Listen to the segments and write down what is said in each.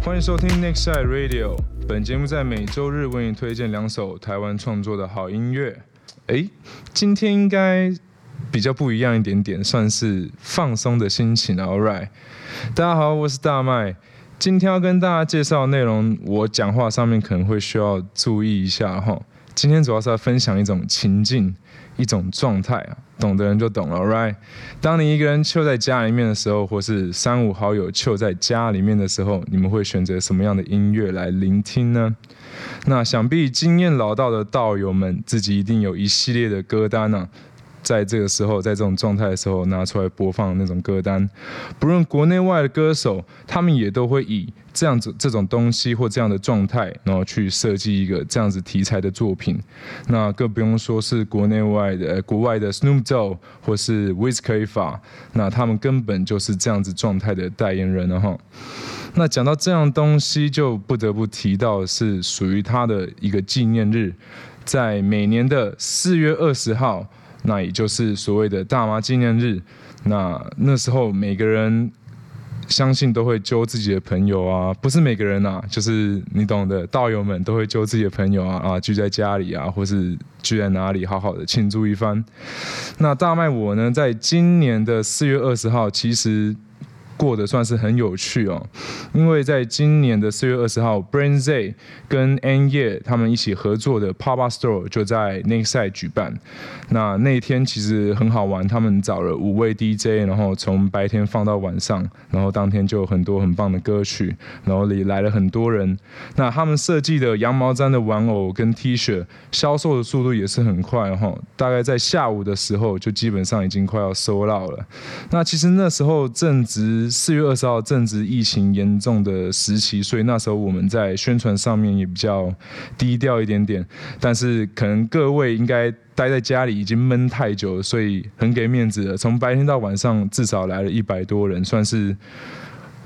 欢迎收听 Next Side Radio。本节目在每周日为你推荐两首台湾创作的好音乐。哎，今天应该比较不一样一点点，算是放松的心情。All right，大家好，我是大麦。今天要跟大家介绍的内容，我讲话上面可能会需要注意一下哈。今天主要是要分享一种情境，一种状态啊，懂的人就懂了，right？当你一个人坐在家里面的时候，或是三五好友坐在家里面的时候，你们会选择什么样的音乐来聆听呢？那想必经验老道的道友们，自己一定有一系列的歌单呢、在这个时候，在这种状态的时候拿出来播放那种歌单，不论国内外的歌手，他们也都会以这样子这种东西或这样的状态，然后去设计一个这样子题材的作品。那更不用说是国内外的、国外的 Snoop Dogg 或是 Wiz Khalifa，那他们根本就是这样子状态的代言人了哈。那讲到这样东西，就不得不提到是属于他的一个纪念日，在每年的四月二十号。那也就是所谓的大妈纪念日，那那时候每个人相信都会揪自己的朋友啊，不是每个人啊，就是你懂的，道友们都会揪自己的朋友啊啊，聚在家里啊，或是聚在哪里，好好的庆祝一番。那大麦我呢，在今年的四月二十号，其实。过得算是很有趣哦，因为在今年的四月二十号，Brain Z 跟 N 叶他们一起合作的 Pop Up Store 就在 Lakeside 举办。那那天其实很好玩，他们找了五位 DJ，然后从白天放到晚上，然后当天就有很多很棒的歌曲，然后也来了很多人。那他们设计的羊毛毡的玩偶跟 T 恤销售的速度也是很快哈，大概在下午的时候就基本上已经快要收到了。那其实那时候正值。四月二十号正值疫情严重的时期，所以那时候我们在宣传上面也比较低调一点点。但是可能各位应该待在家里已经闷太久了，所以很给面子了。从白天到晚上，至少来了一百多人，算是。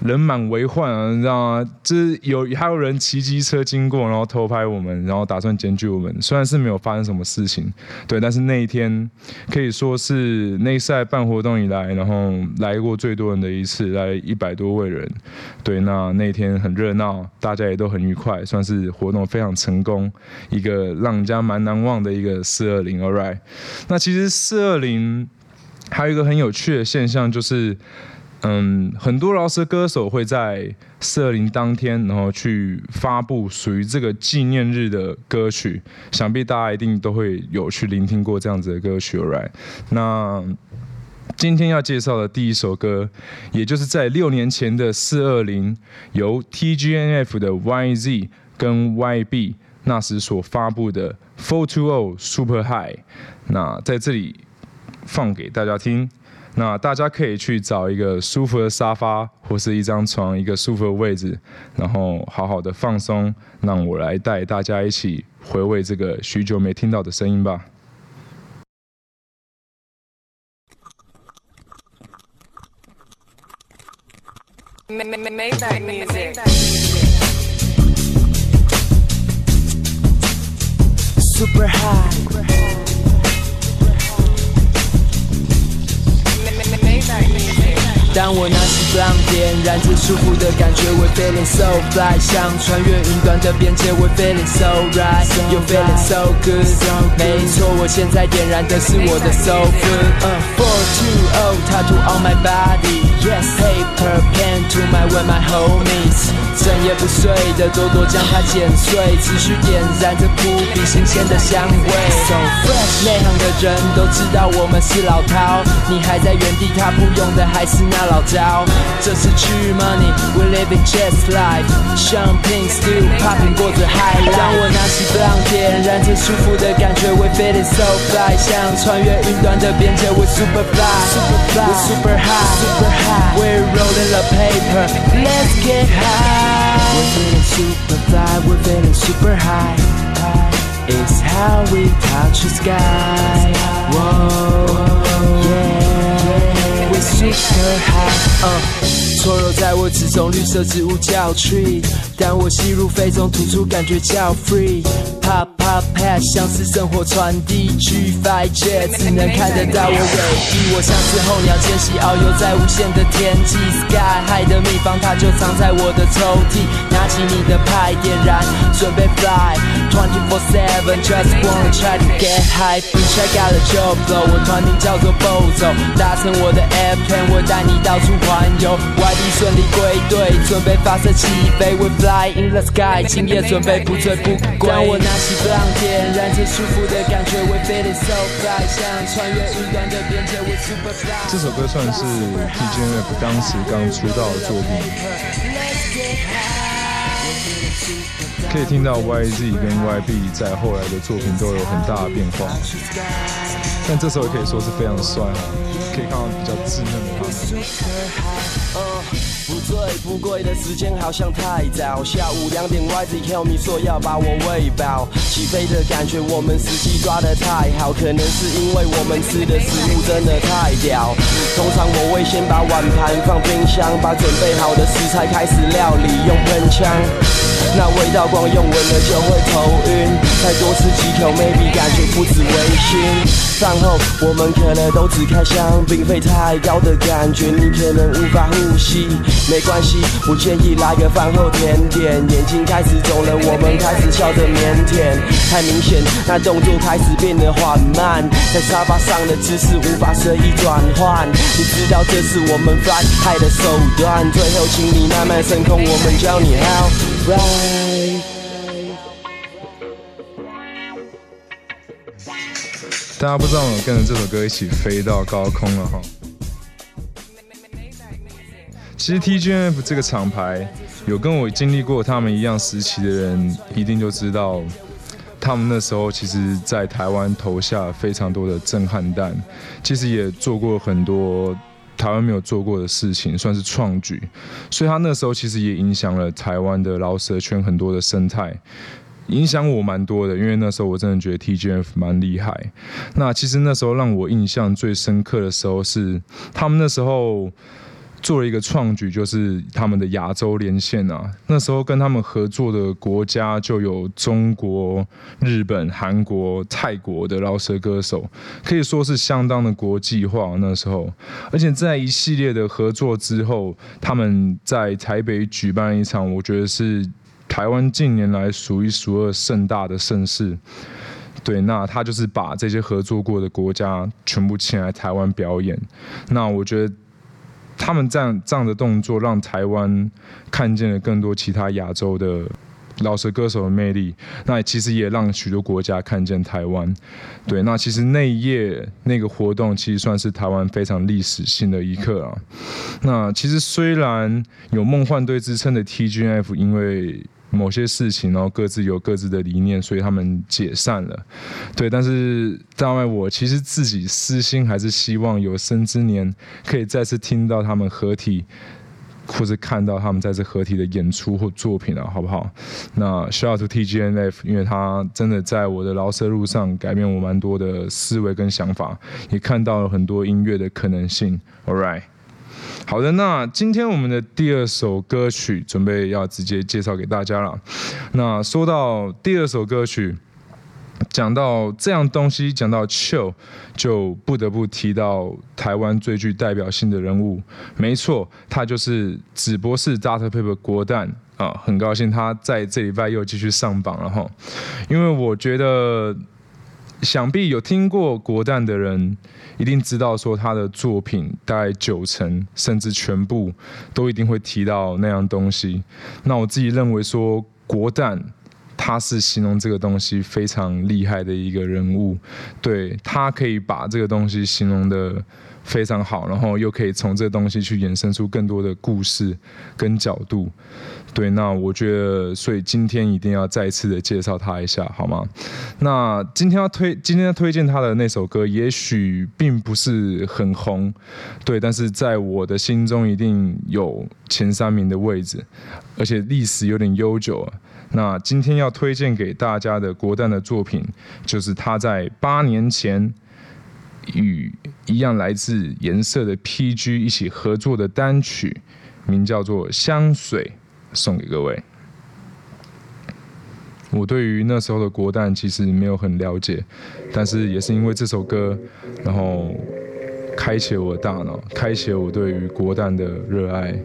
人满为患啊，你知道吗？就是有还有人骑机车经过，然后偷拍我们，然后打算检举我们。虽然是没有发生什么事情，对，但是那一天可以说是内赛办活动以来，然后来过最多人的一次，来一百多位人。对，那那一天很热闹，大家也都很愉快，算是活动非常成功，一个让人家蛮难忘的一个四二零。All right，那其实四二零还有一个很有趣的现象就是。嗯，很多饶舌歌手会在四二零当天，然后去发布属于这个纪念日的歌曲。想必大家一定都会有去聆听过这样子的歌曲，right？那今天要介绍的第一首歌，也就是在六年前的四二零，由 TGNF 的 YZ 跟 YB 那时所发布的 Four Two O Super High。那在这里放给大家听。那大家可以去找一个舒服的沙发，或是一张床，一个舒服的位置，然后好好的放松。让我来带大家一起回味这个许久没听到的声音吧。Super high。Sorry. 当我拿起 blunt 点燃着舒服的感觉，We feeling so fly，像穿越云端的边界，We feeling so right，You feeling so good，没错，我现在点燃的是我的 soul food，Four two O tattoo on my body，Yes，Paper pen to my when my homies，整夜不睡的多多将它剪碎，持续点燃着扑鼻新鲜的香味，So fresh，内行的人都知道我们是老饕，你还在原地踏步用的还是那。老招，这是 G Money，We living just life，Champagne still popping 过着 high life。当我拿起 blunt，点燃着舒服的感觉，We feeling so fly，像穿越云端的边界，We super fly，super fly，We super high，super high，We're rolling the paper，Let's get high，We're feeling super fly，We're feeling super high，It's how we touch the Super high，uh，错肉在我之中，绿色植物叫 tree。当我吸入肺中吐出，感觉叫 free。Pop pop pass，像是生活传递。G5 jet，只能看得到我尾翼。我像是候鸟迁徙，遨游在无限的天际。Sky high 的秘方，它就藏在我的抽屉。拿起你的派，点燃，准备 fly。Twenty-four seven，just wanna try to get high。Check out the job flow，我团名叫做 Bozo，搭乘我的 airplane，我带你到处环游。外地顺利归队，准备发射起飞。We fly in the sky，今夜准备不醉不归。当我拿起 blunt，点燃这舒服的感觉。We feeling so fly，像穿越云端的边界。We super fly。这首歌算是 TGNF 当时刚出道的作品。可以听到 YZ 跟 YB 在后来的作品都有很大的变化，但这时候可以说是非常帅哈，可以看到比较稚嫩的他们。不醉不归的时间好像太早，下午两点 YZ tell me 说要把我喂饱，起飞的感觉我们时机抓得太好，可能是因为我们吃的食物真的太屌。通常我会先把碗盘放冰箱，把准备好的食材开始料理，用喷枪，那味道光用闻了就会头晕，再多吃几口 maybe 感觉不止微醺。饭后我们可能都只开箱，并非太高的感觉，你可能无法呼吸。没关系，我建议来个饭后甜点。眼睛开始肿了，我们开始笑得腼腆。太明显，那动作开始变得缓慢，在沙发上的姿势无法随意转换。你知道这是我们 fly high 的手段。最后，请你慢慢升空，我们教你 how。大家不知道我跟着这首歌一起飞到高空了哈。其实 TGF 这个厂牌，有跟我经历过他们一样时期的人，一定就知道，他们那时候其实，在台湾投下非常多的震撼弹，其实也做过很多台湾没有做过的事情，算是创举。所以他那时候其实也影响了台湾的饶舌圈很多的生态，影响我蛮多的。因为那时候我真的觉得 TGF 蛮厉害。那其实那时候让我印象最深刻的时候是，他们那时候。做了一个创举，就是他们的亚洲连线啊。那时候跟他们合作的国家就有中国、日本、韩国、泰国的饶舌歌手，可以说是相当的国际化。那时候，而且在一系列的合作之后，他们在台北举办一场，我觉得是台湾近年来数一数二盛大的盛事。对，那他就是把这些合作过的国家全部请来台湾表演。那我觉得。他们这样这样的动作，让台湾看见了更多其他亚洲的老实歌手的魅力。那其实也让许多国家看见台湾。对，那其实那一夜那个活动，其实算是台湾非常历史性的一刻啊。那其实虽然有梦幻队之称的 T.G.F，因为某些事情，然后各自有各自的理念，所以他们解散了。对，但是当然，我其实自己私心还是希望有生之年可以再次听到他们合体，或者看到他们在这合体的演出或作品啊，好不好？那 shout to TGNF，因为他真的在我的饶舌路上改变我蛮多的思维跟想法，也看到了很多音乐的可能性。All right。好的，那今天我们的第二首歌曲准备要直接介绍给大家了。那说到第二首歌曲，讲到这样东西，讲到 chill，就不得不提到台湾最具代表性的人物。没错，他就是紫博士 Dr. Pepper 国蛋啊，很高兴他在这礼拜又继续上榜了哈。因为我觉得。想必有听过国蛋的人，一定知道说他的作品大概九成甚至全部都一定会提到那样东西。那我自己认为说国蛋他是形容这个东西非常厉害的一个人物，对，他可以把这个东西形容得非常好，然后又可以从这个东西去衍生出更多的故事跟角度。对，那我觉得，所以今天一定要再次的介绍他一下，好吗？那今天要推，今天要推荐他的那首歌，也许并不是很红，对，但是在我的心中一定有前三名的位置，而且历史有点悠久。那今天要推荐给大家的国蛋的作品，就是他在八年前与一样来自颜色的 PG 一起合作的单曲。名叫做《香水》，送给各位。我对于那时候的国蛋其实没有很了解，但是也是因为这首歌，然后开启了我的大脑，开启了我对于国蛋的热爱。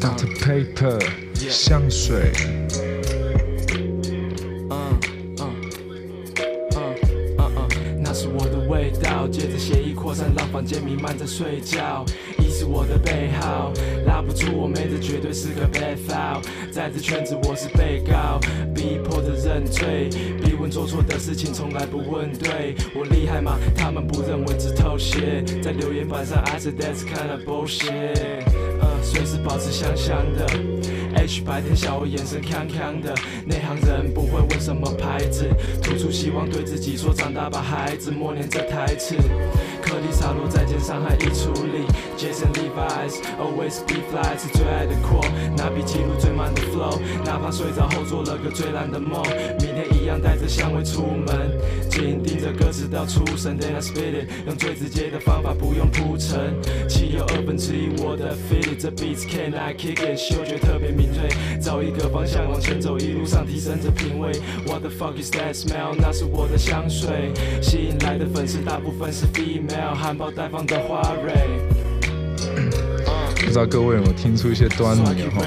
Paper 香水。嗯嗯嗯嗯嗯，那是我的味道。接着血液扩散，让房间弥漫着睡觉。一是我的背号，拉不住我妹，这绝对是个 bad foul。在这圈子我是被告，逼迫着认罪。逼问做错的事情，从来不问对。我厉害吗？他们不认为只偷窃。在留言板上，I said that's kind of bullshit。随时保持香香的，H 白天笑我眼神康康的，内行人不会问什么牌子，吐出希望对自己说，长大吧孩子，默念这台词。颗粒洒落在肩，上，还已处理。Jason Levi's always be fly 是最爱的 quote，拿笔记录最慢的 flow，哪怕睡着后做了个最烂的梦，明天一样带着香味出门。紧盯着歌词到出神，Then I spit it，用最直接的方法，不用铺陈。七有二分之一我的 feel it，这 beats can I kick it？嗅觉特别敏锐，找一个方向往前走，一路上提升着品味。What the fuck is that smell？那是我的香水，吸引来的粉丝大部分是 female。含苞待放的花蕊，不知道各位有没有听出一些端倪哈？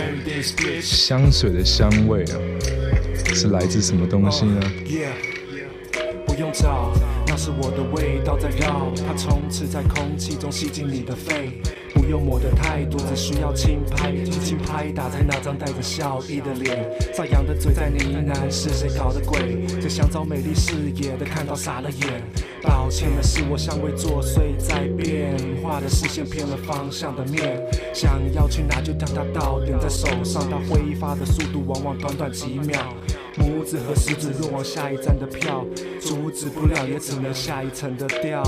香水的香味啊，是来自什么东西呢？不用找，那是我的味道在绕，它充斥在空气中，吸进你的肺。不用抹的太多，只需要轻拍，轻轻拍打在那张带着笑意的脸。张扬的嘴在呢喃，是谁搞的鬼？这想找美丽视野的看到傻了眼。抱歉的是我香味作祟在变化的视线偏了方向的面。想要去哪就将它到点在手上，它挥发的速度往往短短几秒。拇指和食指若往下一站的票，阻止不了也只能下一层的调。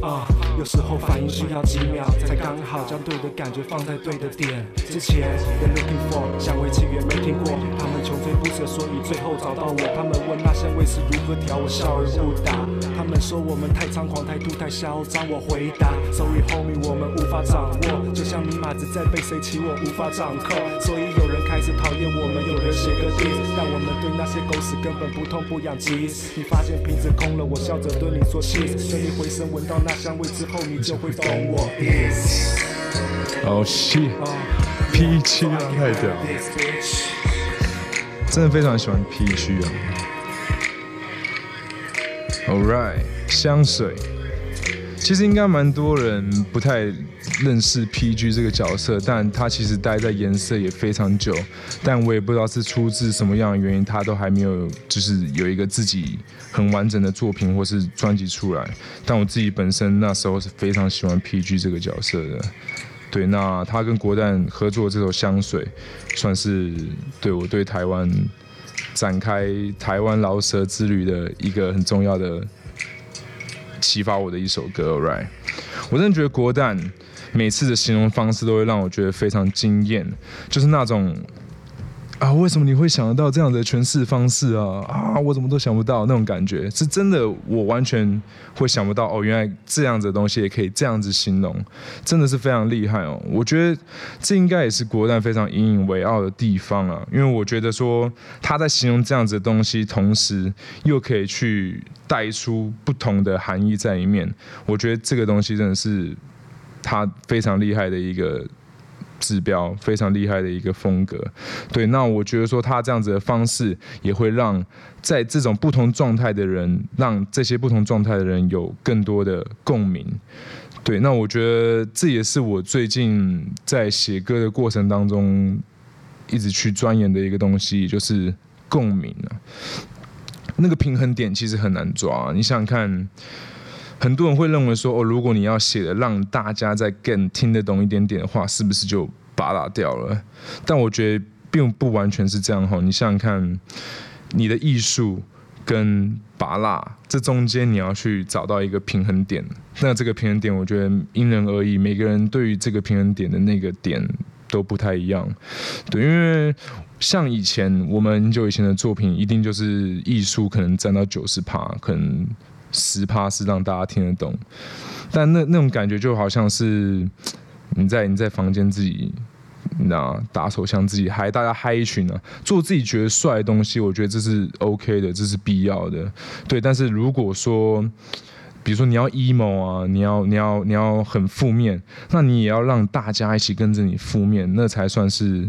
啊、有时候反应需要几秒，才刚好将对的感觉放在对的点。之前 They looking for 想为起源没听过，他们穷追不舍，所以最后找到我。他们问那些味是如何调，我笑而不答。他们说我们太猖狂，态度太嚣张，我回答，Sorry homie，我们无法掌握，就像密码子在被谁起，我无法掌控。所以有人开始讨厌我们，有人写个 diss，但我们对那些狗屎根本不痛不痒。其实你发现瓶子空了，我笑着对你说 c 等你回身闻到那。香味之后，你就会懂我。哦，shit PG 啊，太屌了！真的非常喜欢 PG 啊。All right，香水。其实应该蛮多人不太认识 PG 这个角色，但他其实待在颜色也非常久，但我也不知道是出自什么样的原因，他都还没有就是有一个自己很完整的作品或是专辑出来。但我自己本身那时候是非常喜欢 PG 这个角色的。对，那他跟国蛋合作这首香水，算是对我对台湾展开台湾饶舌之旅的一个很重要的。启发我的一首歌，right？我真的觉得国蛋每次的形容方式都会让我觉得非常惊艳，就是那种啊，为什么你会想得到这样的诠释方式啊？啊，我怎么都想不到那种感觉，是真的，我完全会想不到哦，原来这样子的东西也可以这样子形容，真的是非常厉害哦。我觉得这应该也是国蛋非常引以为傲的地方啊，因为我觉得说他在形容这样子的东西，同时又可以去。带出不同的含义在里面，我觉得这个东西真的是他非常厉害的一个指标，非常厉害的一个风格。对，那我觉得说他这样子的方式也会让在这种不同状态的人，让这些不同状态的人有更多的共鸣。对，那我觉得这也是我最近在写歌的过程当中一直去钻研的一个东西，就是共鸣啊。那个平衡点其实很难抓，你想想看，很多人会认为说，哦，如果你要写的让大家再更听得懂一点点的话，是不是就拔拉掉了？但我觉得并不完全是这样哈。你想想看，你的艺术跟芭乐，这中间你要去找到一个平衡点。那这个平衡点，我觉得因人而异，每个人对于这个平衡点的那个点都不太一样。对，因为像以前我们很久以前的作品，一定就是艺术可能占到九十趴，可能十趴是让大家听得懂。但那那种感觉就好像是你在你在房间自己。那打手枪自己嗨，大家嗨一群呢、啊，做自己觉得帅的东西，我觉得这是 OK 的，这是必要的，对。但是如果说，比如说你要 emo 啊，你要你要你要很负面，那你也要让大家一起跟着你负面，那才算是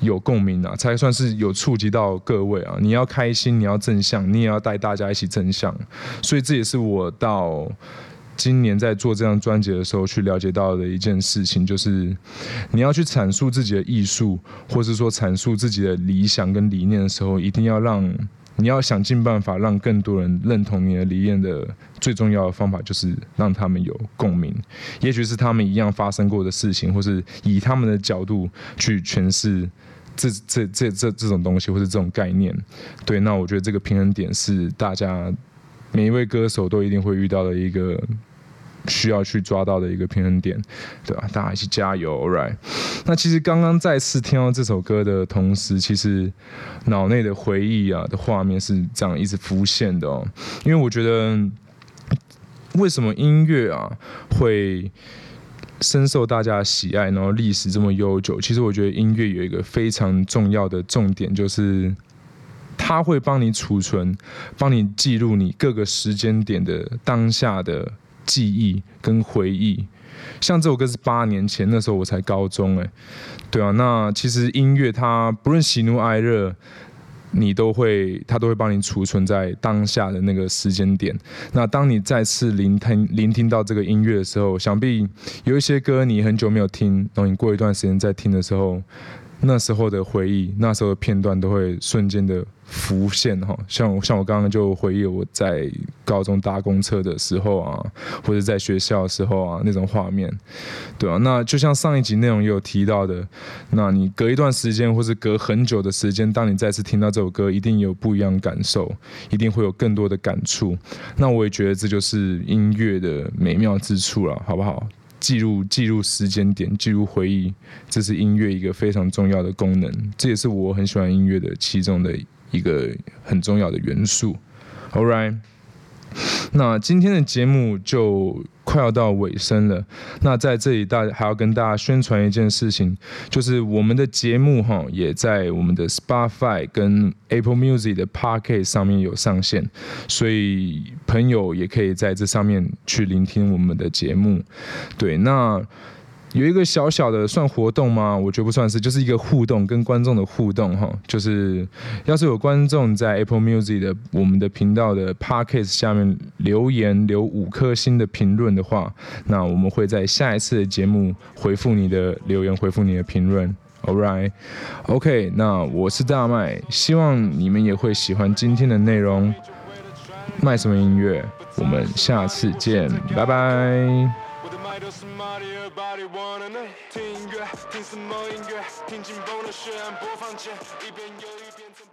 有共鸣啊，才算是有触及到各位啊。你要开心，你要正向，你也要带大家一起正向。所以这也是我到。今年在做这张专辑的时候，去了解到的一件事情，就是你要去阐述自己的艺术，或是说阐述自己的理想跟理念的时候，一定要让你要想尽办法让更多人认同你的理念的最重要的方法，就是让他们有共鸣。也许是他们一样发生过的事情，或是以他们的角度去诠释这这这这这种东西，或是这种概念。对，那我觉得这个平衡点是大家每一位歌手都一定会遇到的一个。需要去抓到的一个平衡点，对吧？大家一起加油，right？那其实刚刚再次听到这首歌的同时，其实脑内的回忆啊的画面是这样一直浮现的哦。因为我觉得，为什么音乐啊会深受大家喜爱，然后历史这么悠久？其实我觉得音乐有一个非常重要的重点，就是它会帮你储存、帮你记录你各个时间点的当下的。记忆跟回忆，像这首歌是八年前，那时候我才高中，哎，对啊，那其实音乐它不论喜怒哀乐，你都会，它都会帮你储存在当下的那个时间点。那当你再次聆听聆听到这个音乐的时候，想必有一些歌你很久没有听，等你过一段时间再听的时候。那时候的回忆，那时候的片段都会瞬间的浮现哈，像像我刚刚就回忆我在高中搭公车的时候啊，或者在学校的时候啊那种画面，对啊，那就像上一集内容也有提到的，那你隔一段时间或是隔很久的时间，当你再次听到这首歌，一定有不一样的感受，一定会有更多的感触。那我也觉得这就是音乐的美妙之处了，好不好？记录记录时间点，记录回忆，这是音乐一个非常重要的功能。这也是我很喜欢音乐的其中的一个很重要的元素。All right。那今天的节目就快要到尾声了。那在这里，大还要跟大家宣传一件事情，就是我们的节目哈也在我们的 Spotify 跟 Apple Music 的 Pocket 上面有上线，所以朋友也可以在这上面去聆听我们的节目。对，那。有一个小小的算活动吗？我觉得不算是，就是一个互动，跟观众的互动哈。就是要是有观众在 Apple Music 的我们的频道的 Podcast 下面留言留五颗星的评论的话，那我们会在下一次的节目回复你的留言，回复你的评论。All right，OK，那我是大麦，希望你们也会喜欢今天的内容。麦什么音乐？我们下次见，拜拜。有什么的耳巴里 wanna know 听音乐，听什么音乐？听紧绷的血案播放键，一遍又一遍。